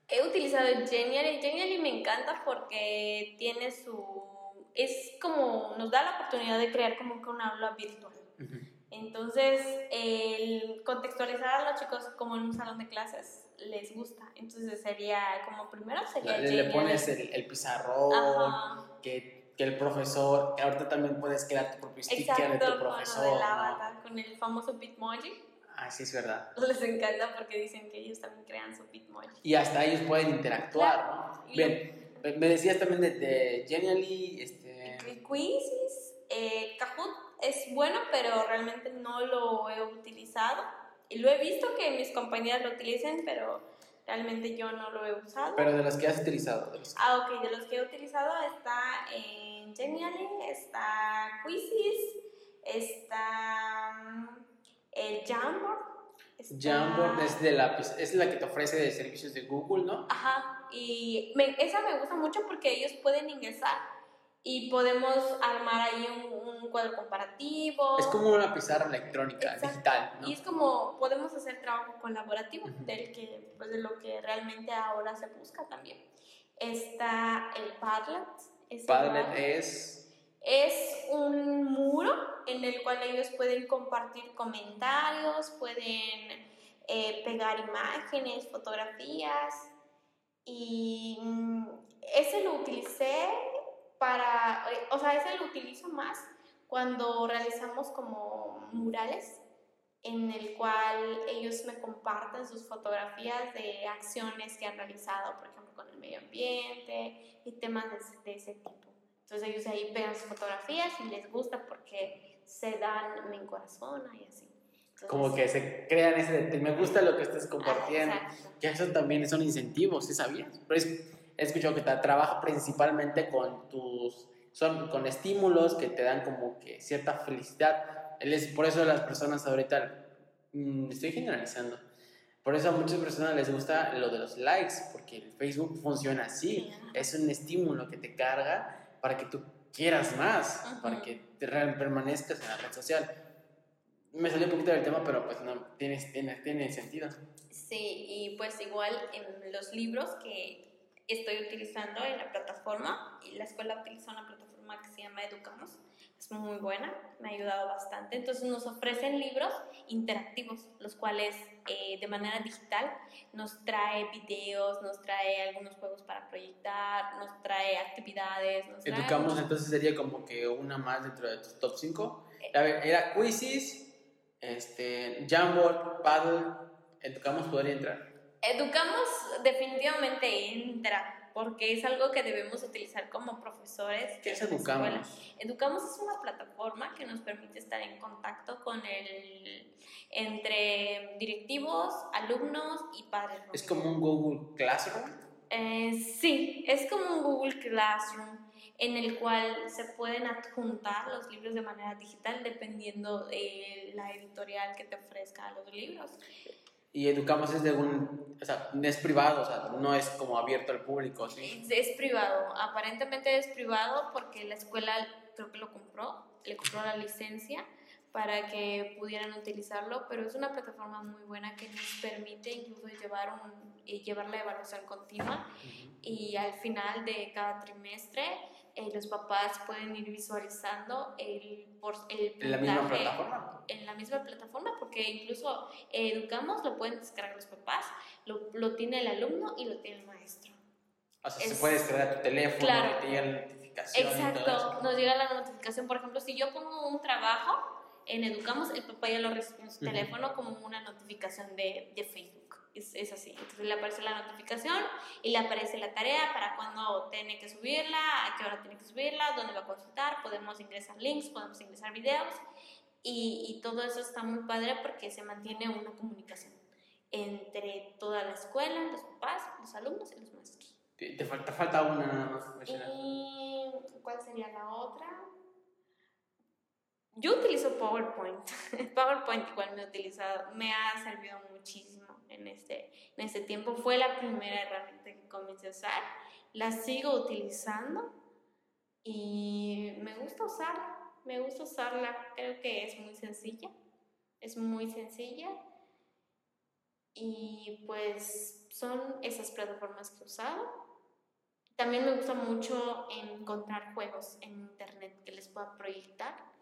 He utilizado Genial y Genial me encanta porque tiene su... es como, nos da la oportunidad de crear como que una aula virtual. Entonces, el contextualizar a los chicos como en un salón de clases les gusta. Entonces sería como primero sería... Le, le pones el, el pizarrón, que, que, el profesor, ahorita también puedes crear tu propio sticker de tu profesor. Con, avatar, con el famoso Bitmoji. Ah, sí, es verdad. [laughs] Les encanta porque dicen que ellos también crean su Bitmoji. Y hasta ellos pueden interactuar, ¿no? Bien, me decías también de, de Genially, este... Quizzes, eh, Kahoot es bueno, pero realmente no lo he utilizado y lo he visto que mis compañeras lo utilicen, pero realmente yo no lo he usado. Pero de los que has utilizado. Ah, ok, de los que he utilizado está en Genially, está Quizzes, está mm, el Jamboard. Jamboard es, de la, pues, es la que te ofrece de servicios de Google, ¿no? Ajá, y esa me gusta mucho porque ellos pueden ingresar y podemos armar ahí un, cuadro comparativo. Es como una pizarra electrónica, digital, ¿no? Y es como podemos hacer trabajo colaborativo, del que, pues de lo que realmente ahora se busca también. Está el Padlet. Padlet es... Es un muro en el cual ellos pueden compartir comentarios, pueden eh, pegar imágenes, fotografías. Y mm, ese lo utilicé para, eh, o sea, ese lo utilizo más cuando realizamos como murales en el cual ellos me comparten sus fotografías de acciones que han realizado, por ejemplo, con el medio ambiente y temas de, ese tipo. Entonces ellos ahí pegan sus fotografías y les gusta porque se dan mi corazón y así. como que se crean ese me gusta lo que estás compartiendo. que eso también son incentivos, ¿sí sabías? Pero es, he escuchado que trabaja principalmente con tus, son con estímulos que te dan como que cierta felicidad. Él es, por eso las personas ahorita, mm, estoy generalizando, por eso a muchas personas les gusta lo de los likes, porque el Facebook funciona así, es un estímulo que te carga para que tú quieras más, para que te permanezcas en la red social. Me salió un poquito del tema, pero pues no, tiene, tiene, tiene sentido. Sí, y pues igual en los libros que estoy utilizando en la plataforma y la escuela utiliza una plataforma que se llama Educamos. Es muy buena, me ha ayudado bastante. Entonces nos ofrecen libros interactivos, los cuales eh, de manera digital nos trae videos, nos trae algunos juegos para proyectar, nos trae actividades. Educamos entonces sería como que una más dentro de tus top 5. A ver, era Quizzes, este, Jamboard, Paddle, Educamos podría entrar. Educamos definitivamente entra, porque es algo que debemos utilizar como profesores. ¿Qué es Educamos? Educamos es una plataforma que nos permite estar en contacto con el entre directivos, alumnos y padres. ¿Es como un Google Classroom? Eh, sí, es como un Google Classroom en el cual se pueden adjuntar los libros de manera digital dependiendo de la editorial que te ofrezca los libros y Educamos es de un, o sea, es privado, o sea, no es como abierto al público, ¿sí? Es privado, aparentemente es privado porque la escuela creo que lo compró, le compró la licencia para que pudieran utilizarlo, pero es una plataforma muy buena que nos permite incluso llevar, un, llevar la evaluación continua y al final de cada trimestre eh, los papás pueden ir visualizando el, por, el ¿En la misma plataforma? En la misma plataforma, porque incluso Educamos lo pueden descargar los papás, lo, lo tiene el alumno y lo tiene el maestro. O sea, se puede descargar a tu teléfono claro, te llega la notificación. Exacto, nos llega la notificación. Por ejemplo, si yo pongo un trabajo en Educamos, el papá ya lo recibe en su teléfono como una notificación de, de Facebook es, así. Entonces le aparece la notificación y le aparece la tarea para cuándo tiene que subirla, a qué hora tiene que subirla, dónde va a consultar, podemos ingresar links, podemos ingresar videos y, y todo eso está muy padre porque se mantiene una comunicación entre toda la escuela, los papás, los alumnos y los maestros. Te falta, falta una nada más. ¿Y cuál sería la otra? Yo utilizo PowerPoint. [laughs] PowerPoint igual me ha utilizado, me ha servido muchísimo en este, en este tiempo. Fue la primera herramienta que comencé a usar. La sigo utilizando y me gusta usarla. Me gusta usarla. Creo que es muy sencilla. Es muy sencilla. Y pues son esas plataformas que he usado. También me gusta mucho encontrar juegos en internet que les pueda proyectar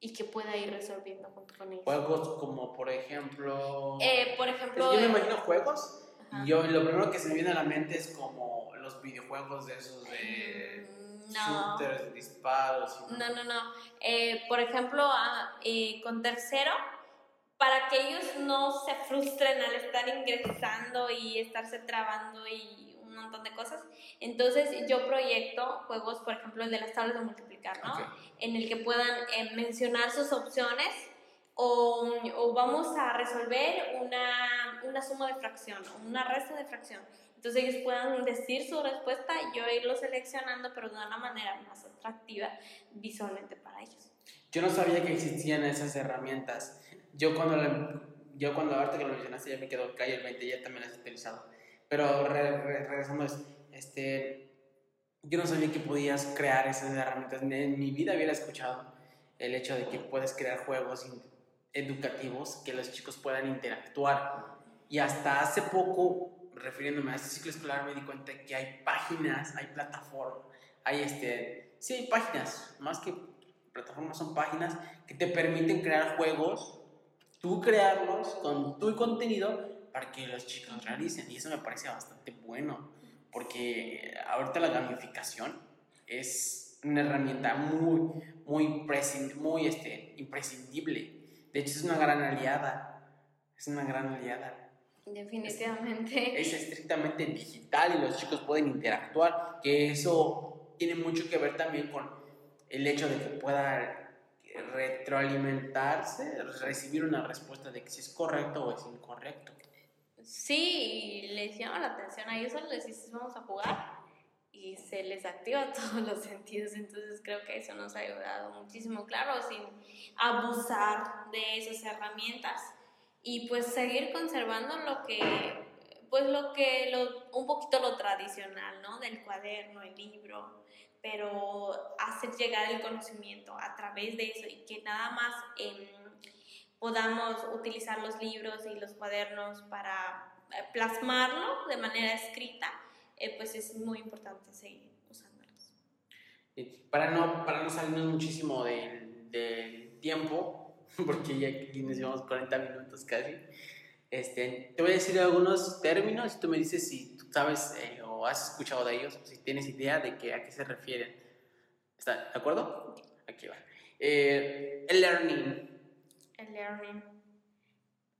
y que pueda ir resolviendo junto con ellos. Juegos como, por ejemplo... Eh, por ejemplo... Yo me imagino juegos. Y yo lo primero que se me viene a la mente es como los videojuegos de esos de Mm, no. shooters, disparos. y- No, no, no. Eh, por ejemplo, ah, eh, con tercero, para que ellos no se frustren al estar ingresando y estarse trabando y montón de cosas, entonces yo proyecto juegos, por ejemplo, el de las tablas de multiplicar, ¿no? Ok. En el que puedan eh, mencionar sus opciones o, o vamos a resolver una, una suma de fracción o una resta de fracción. Entonces ellos puedan decir su respuesta y yo irlo seleccionando, pero de una manera más atractiva visualmente para ellos. Yo no sabía que existían esas herramientas. Yo cuando, la- yo cuando ahorita que lo mencionaste ya me quedó calle el 20, ya también las he utilizado. Pero re- re- regresando, es- este, yo no sabía que podías crear esas herramientas. En mi vida hubiera escuchado el hecho de que puedes crear juegos educativos que los chicos puedan interactuar. Y hasta hace poco, refiriéndome a este ciclo escolar, me di cuenta que hay páginas, hay plataformas, hay este, sí, hay páginas, más que plataformas son páginas que te permiten crear juegos, tú crearlos con tu contenido para que los chicos realicen. Y eso me parece bastante bueno, porque ahorita la gamificación es una herramienta muy, muy, muy este, imprescindible. De hecho, es una gran aliada. Es una gran aliada. Definitivamente. Es estrictamente digital y los chicos pueden interactuar, que eso tiene mucho que ver también con el hecho de que pueda retroalimentarse, recibir una respuesta de que si es correcto o es incorrecto. Sí, les llama la atención a ellos, les dices vamos a jugar y se les activa [laughs] todos los sentidos, entonces creo que eso nos ha ayudado muchísimo, claro, sin abusar de esas herramientas y pues seguir conservando lo que, pues lo que, lo, un poquito lo tradicional, ¿no? Del cuaderno, el libro, pero hacer llegar el conocimiento a través de eso y que nada más em, podamos utilizar los libros y los cuadernos para eh, plasmarlo de manera escrita, eh, pues es muy importante seguir usándolos. Para no, para no salirnos muchísimo del, del tiempo, [laughs] porque ya aquí nos llevamos 40 minutos casi, este, te voy a decir algunos términos y tú me dices si tú sabes eh, o has escuchado de ellos, si tienes idea de que, a qué se refieren. ¿Está de acuerdo? Aquí va. Eh, el learning. El learning,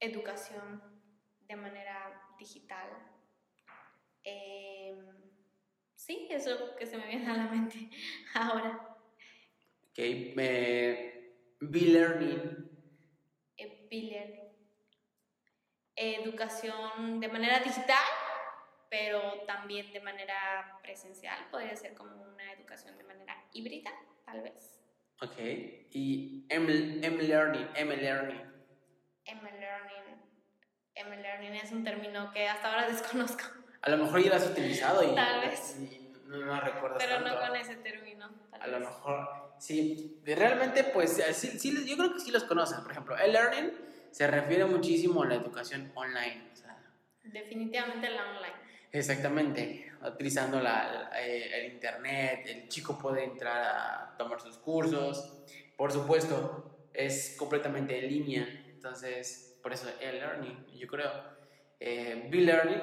educación de manera digital. Eh, sí, eso que se me viene a la mente [laughs] ahora. Ok. Eh, be-learning. Eh, e-learning. Educación de manera digital, pero también de manera presencial. Podría ser como una educación de manera híbrida, tal vez. Ok. Y M- M-learning. M-learning. M-learning. M-learning es un término que hasta ahora [laughs] desconozco, A lo mejor ya lo has utilizado y, Tal vez. y no, no recuerdas pero no con ese término. tal A lo mejor, sí. Realmente, pues, eh, sí, sí, yo creo que sí los conocen. Por ejemplo, el learning se refiere muchísimo a la educación online. o sea, Definitivamente la online. Exactamente. Utilizando la, eh, el internet, el chico puede entrar a tomar sus cursos. Por supuesto, es completamente en línea. Entonces, por eso el learning, yo creo. Eh, B-learning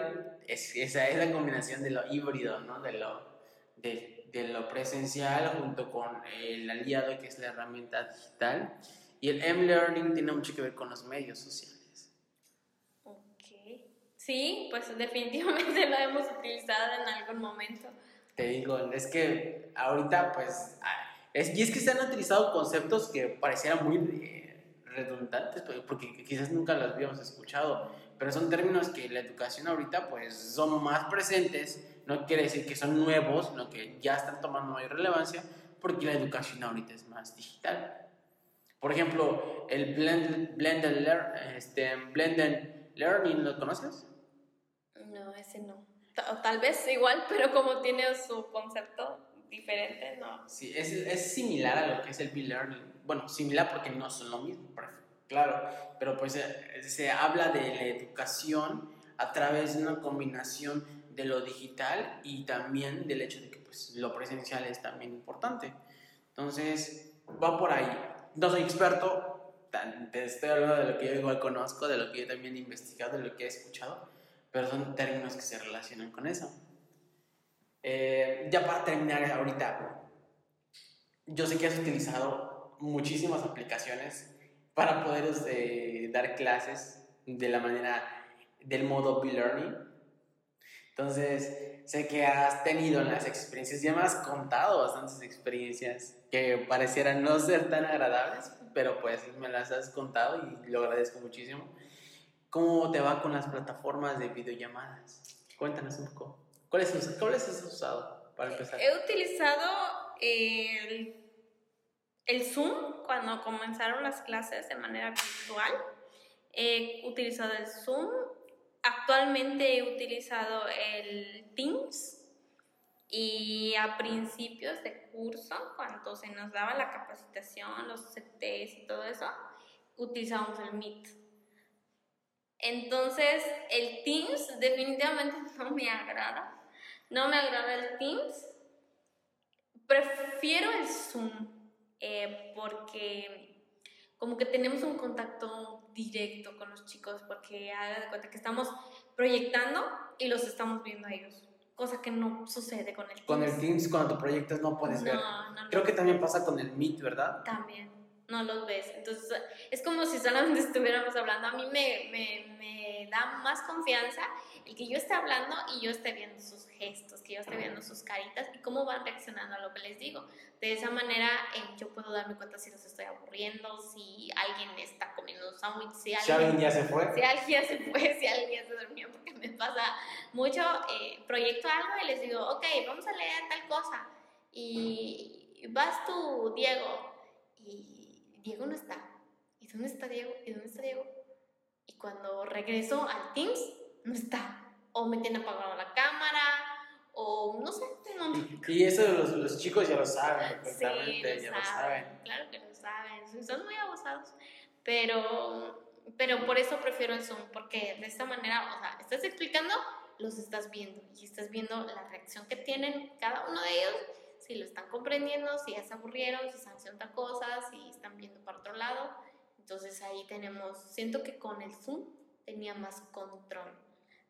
es, esa es la combinación de lo híbrido, ¿no? De lo, de lo presencial junto con el aliado que es la herramienta digital. Y el M-learning tiene mucho que ver con los medios sociales. Sí, pues definitivamente [laughs] lo hemos utilizado en algún momento. Te digo, es que ahorita pues... ah, Es, y es que se han utilizado conceptos que parecieran muy eh, redundantes, pues, porque quizás nunca los habíamos escuchado, pero son términos que la educación ahorita pues son más presentes, no quiere decir que son nuevos, sino que ya están tomando mayor relevancia, porque la educación ahorita es más digital. Por ejemplo, el blended, blended, lear- este, blended learning, ¿lo conoces? No, ese no. Tal vez igual, pero como tiene su concepto diferente, no. Sí, es, es similar a lo que es el B-Learning. Bueno, similar porque no son lo mismo, claro, pero pues eh, se habla de la educación a través de una combinación de lo digital y también del hecho de que pues, lo presencial es también importante. Entonces, va por ahí. no soy experto, te estoy hablando de lo que yo igual conozco, de lo que yo también he investigado, de lo que he escuchado, pero son términos que se relacionan con eso. Eh, ya para terminar ahorita, yo sé que has utilizado muchísimas aplicaciones para poder este, dar clases de la manera del modo B-Learning. Entonces, sé que has tenido las experiencias, ya me has contado bastantes experiencias que parecieran no ser tan agradables, pero pues me las has contado y lo agradezco muchísimo. ¿Cómo te va con las plataformas de videollamadas? Cuéntanos un poco. ¿Cuáles, ¿cuáles has usado para empezar? He utilizado el, el Zoom cuando comenzaron las clases de manera virtual. He utilizado el Zoom. Actualmente he utilizado el Teams. Y a principios de curso, cuando se nos daba la capacitación, los CTs y todo eso, utilizábamos el Meet. Entonces, el Teams definitivamente [laughs] no me agrada. No me agrada el Teams. Prefiero el Zoom eh, porque como que tenemos un contacto directo con los chicos porque haga de cuenta que estamos proyectando y los estamos viendo a ellos cosa que no sucede con el Teams. Con el Teams, cuando proyectas no puedes ver. Creo que también pasa con el Meet, ¿verdad? También, no los ves. Entonces, es como si solamente [laughs] estuviéramos hablando. A mí me, me, me da más confianza el que yo esté hablando y yo esté viendo sus gestos, que yo esté viendo sus caritas y cómo van reaccionando a lo que les digo. De esa manera eh, yo puedo darme cuenta si los estoy aburriendo, si alguien está comiendo un sándwich, si, alguien, ya se fue. Si alguien ya se fue, si alguien ya se durmió, porque me pasa mucho. Eh, proyecto algo y les digo, ok, vamos a leer tal cosa. Y vas tú, Diego, y Diego no está. ¿Y dónde está Diego? ¿Y dónde está Diego? Y cuando regreso al Teams, no está. O me tiene apagado la cámara, o no sé. No. [laughs] Y, eso los, los, chicos ya lo saben perfectamente, ya lo saben. Claro que lo saben, son muy abusados. Pero, pero por eso prefiero el Zoom, porque de esta manera, o sea, estás explicando, los estás viendo y estás viendo la reacción que tienen cada uno de ellos, si lo están comprendiendo, si ya se aburrieron, si están haciendo otra cosa, si están viendo para otro lado. Entonces ahí tenemos, siento que con el Zoom tenía más control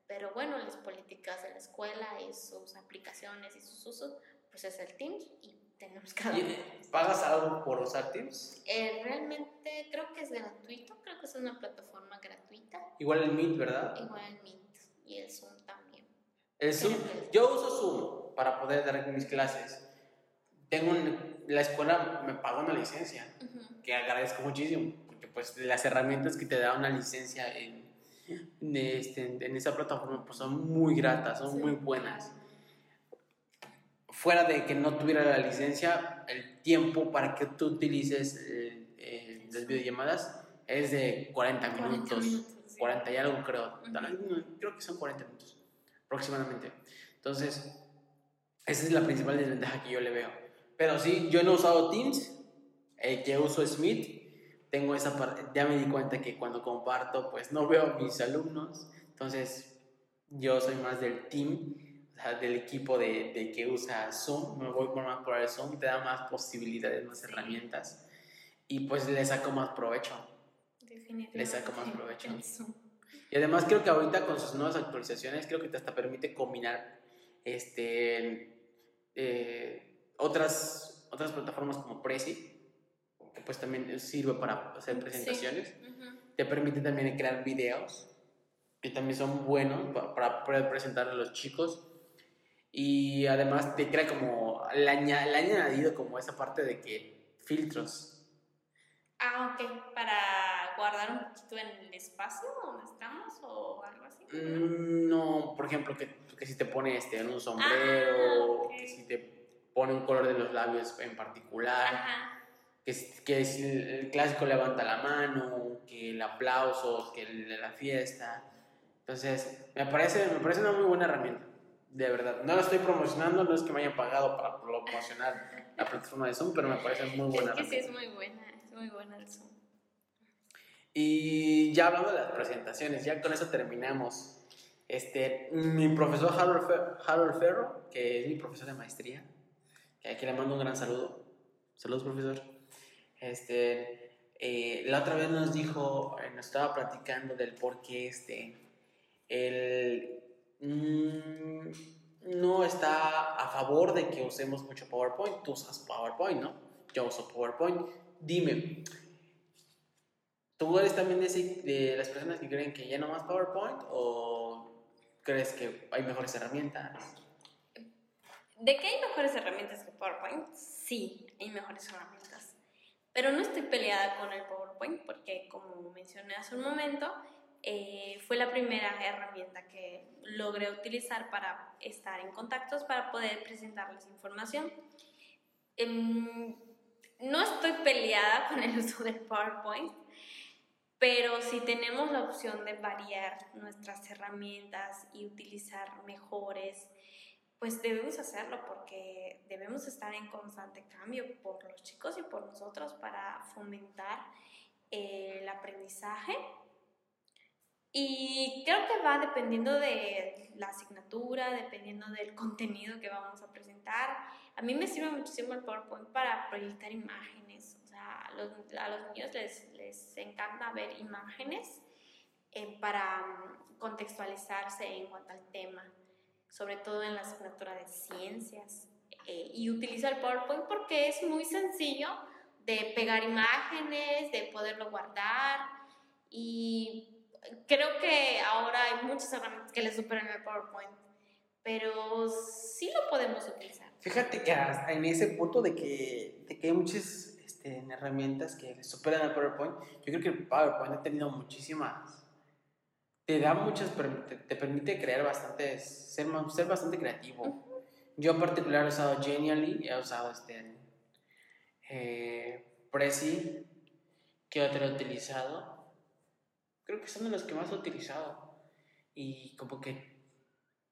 pero bueno, las políticas de la escuela y sus aplicaciones y sus usos, pues es el Teams y tenemos que... ¿Pagas algo por usar Teams? Eh, realmente creo que es gratuito, creo que es una plataforma gratuita. Igual el Meet, ¿verdad? Igual el Meet y el Zoom también. El Zoom, yo uso Zoom para poder dar mis clases. Tengo la escuela me paga una licencia, que agradezco muchísimo, porque pues las herramientas que te da una licencia en este, en esa plataforma pues son muy gratas, son muy buenas. Fuera de que no tuviera la licencia, el tiempo para que tú utilices eh, eh, las videollamadas es de 40 minutos, 40, y algo creo, creo que son 40 minutos aproximadamente. Entonces, esa es la principal desventaja que yo le veo. Pero sí, yo no he usado Teams, eh, que uso Smith tengo esa parte, ya me di cuenta que cuando comparto, pues no veo a mis alumnos, entonces yo soy más del team, o sea, del equipo de, de, que usa Zoom, me voy por más por el Zoom, te da más posibilidades, más herramientas y pues le saco más provecho. Definitivamente. Le saco más provecho. Y además creo que ahorita con sus nuevas actualizaciones, creo que te hasta permite combinar este, eh, otras, otras plataformas como Prezi que pues también sirve para hacer presentaciones. Te permite también crear videos, que también son buenos para poder presentar a los chicos. Y además te crea como, le, añadido, añadido como esa parte de que filtros. Ah, ok, para guardar un poquito en el espacio donde estamos o algo así. Mm, no, por ejemplo, que, que si te pone este, en un sombrero, ah, que si te pone un color de los labios en particular. Ajá que, que es el clásico levanta la mano, que el aplauso, que la fiesta. Entonces, me parece, me parece una muy buena herramienta, de verdad. No la estoy promocionando, no es que me hayan pagado para promocionar la plataforma de Zoom, pero me parece muy buena. Es que sí, es muy buena, es muy buena el Zoom. Y ya hablando de las presentaciones, ya con eso terminamos. Este, mi profesor Harold, Harold Ferro, que es mi profesor de maestría, aquí le mando un gran saludo. Saludos, profesor. Este, eh, la otra vez nos dijo, eh, nos estaba platicando del por qué este, él mm, no está a favor de que usemos mucho PowerPoint. Tú usas PowerPoint, ¿no? Yo uso PowerPoint. Dime, ¿tú eres también de, de las personas que creen que ya no más PowerPoint o crees que hay mejores herramientas? ¿De qué hay mejores herramientas que PowerPoint? Sí, hay mejores herramientas. Pero no estoy peleada con el PowerPoint porque, como mencioné hace un momento, eh, fue la primera herramienta que logré utilizar para estar en contactos, para poder presentarles información. Em, no estoy peleada con el uso del PowerPoint, pero si tenemos la opción de variar nuestras herramientas y utilizar mejores, pues debemos hacerlo porque debemos estar en constante cambio por los chicos y por nosotros para fomentar el aprendizaje. Y creo que va dependiendo de la asignatura, dependiendo del contenido que vamos a presentar. A mí me sirve muchísimo el PowerPoint para proyectar imágenes. O sea, a los, a los niños les, les, encanta ver imágenes eh, para mm, contextualizarse en cuanto al tema sobre todo en la asignatura de ciencias. Eh, y utilizo el PowerPoint porque es muy sencillo de pegar imágenes, de poderlo guardar y creo que ahora hay muchas herramientas que le superan el PowerPoint, pero sí lo podemos utilizar. Fíjate que en ese punto de que, de que hay muchas este, herramientas que le superan al PowerPoint, yo creo que el PowerPoint ha tenido muchísimas te da muchas, te, permite crear bastante, ser, ser bastante creativo. Yo en particular he usado Genially, he usado este, eh, Prezi, que otro he utilizado. Creo que son de los que más he utilizado. Y como que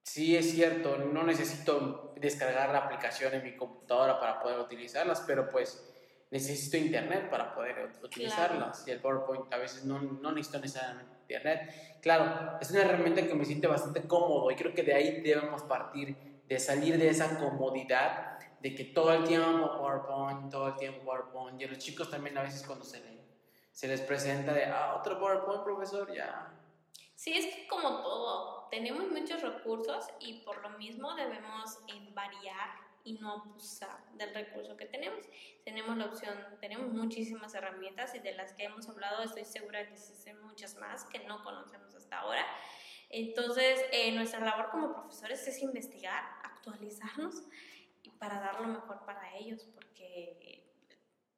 sí es cierto, no necesito descargar la aplicación en mi computadora para poder utilizarlas, pero pues necesito internet para poder utilizarlas. Y el PowerPoint a veces no, no necesito necesariamente internet. Claro, es una herramienta que me siente bastante cómodo y creo que de ahí debemos partir, de salir de esa comodidad de que todo el tiempo PowerPoint, todo el tiempo PowerPoint. Y a los chicos también a veces cuando se, se les presenta de, ah, otro PowerPoint, profesor, ya. Sí, es que como todo, tenemos muchos recursos y por lo mismo debemos variar y no abusar del recurso que tenemos. Tenemos la opción, tenemos muchísimas herramientas y de las que hemos hablado estoy segura que existen muchas más que no conocemos hasta ahora. Entonces, eh, nuestra labor como profesores es investigar, actualizarnos y para dar lo mejor para ellos, porque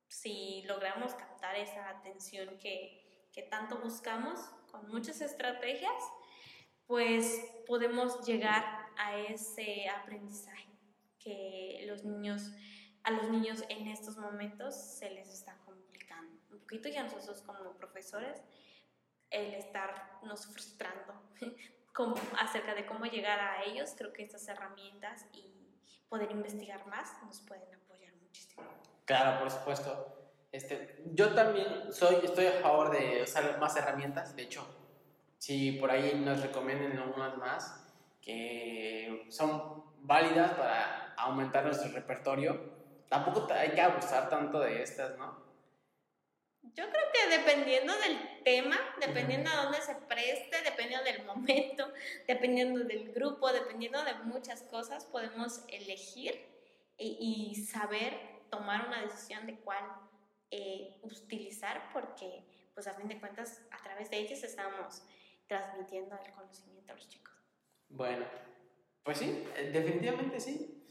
si logramos captar esa atención que, que tanto buscamos con muchas estrategias, pues podemos llegar a ese aprendizaje que los niños, a los niños en estos momentos se les está complicando un poquito y a nosotros como profesores el estarnos frustrando [laughs] acerca de cómo llegar a ellos, creo que estas herramientas y poder investigar más nos pueden apoyar muchísimo. Claro, por supuesto. Este, yo también soy, estoy a favor de usar más herramientas, de hecho, si por ahí nos recomienden algunas más que son válidas para aumentar nuestro repertorio, tampoco hay que abusar tanto de estas, ¿no? Yo creo que dependiendo del tema, dependiendo de dónde se preste, dependiendo del momento, [laughs] dependiendo del grupo, dependiendo de muchas cosas, podemos elegir y, saber tomar una decisión de cuál eh, utilizar, porque pues a fin de cuentas a través de ellos estamos transmitiendo el conocimiento a los chicos. Bueno, pues sí, definitivamente sí.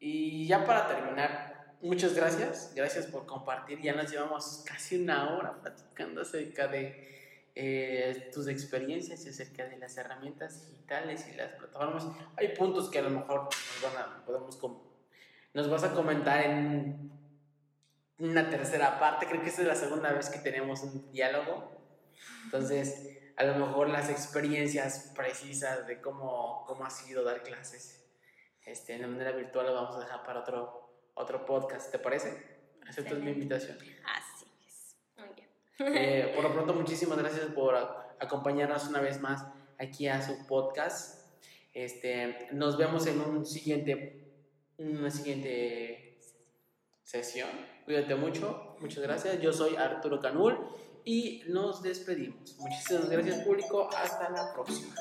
Y ya para terminar, muchas gracias. Gracias por compartir. Ya nos llevamos casi una hora platicando acerca de eh, tus experiencias y acerca de las herramientas digitales y las plataformas. Hay puntos que a lo mejor nos, van a, podemos nos vas a comentar en una tercera parte. Creo que esta es la segunda vez que tenemos un diálogo. Entonces, a lo mejor las experiencias precisas de cómo, cómo ha sido dar clases este, de manera virtual lo vamos a dejar para otro, otro podcast, ¿te parece? ¿Aceptas mi invitación? Así es, muy bien. Eh, por lo [laughs] pronto, muchísimas gracias por acompañarnos una vez más aquí a su podcast. Este, nos vemos en un siguiente, una siguiente sesión. Cuídate mucho, muchas gracias. Yo soy Arturo Canul y nos despedimos. Muchísimas gracias público, hasta la próxima.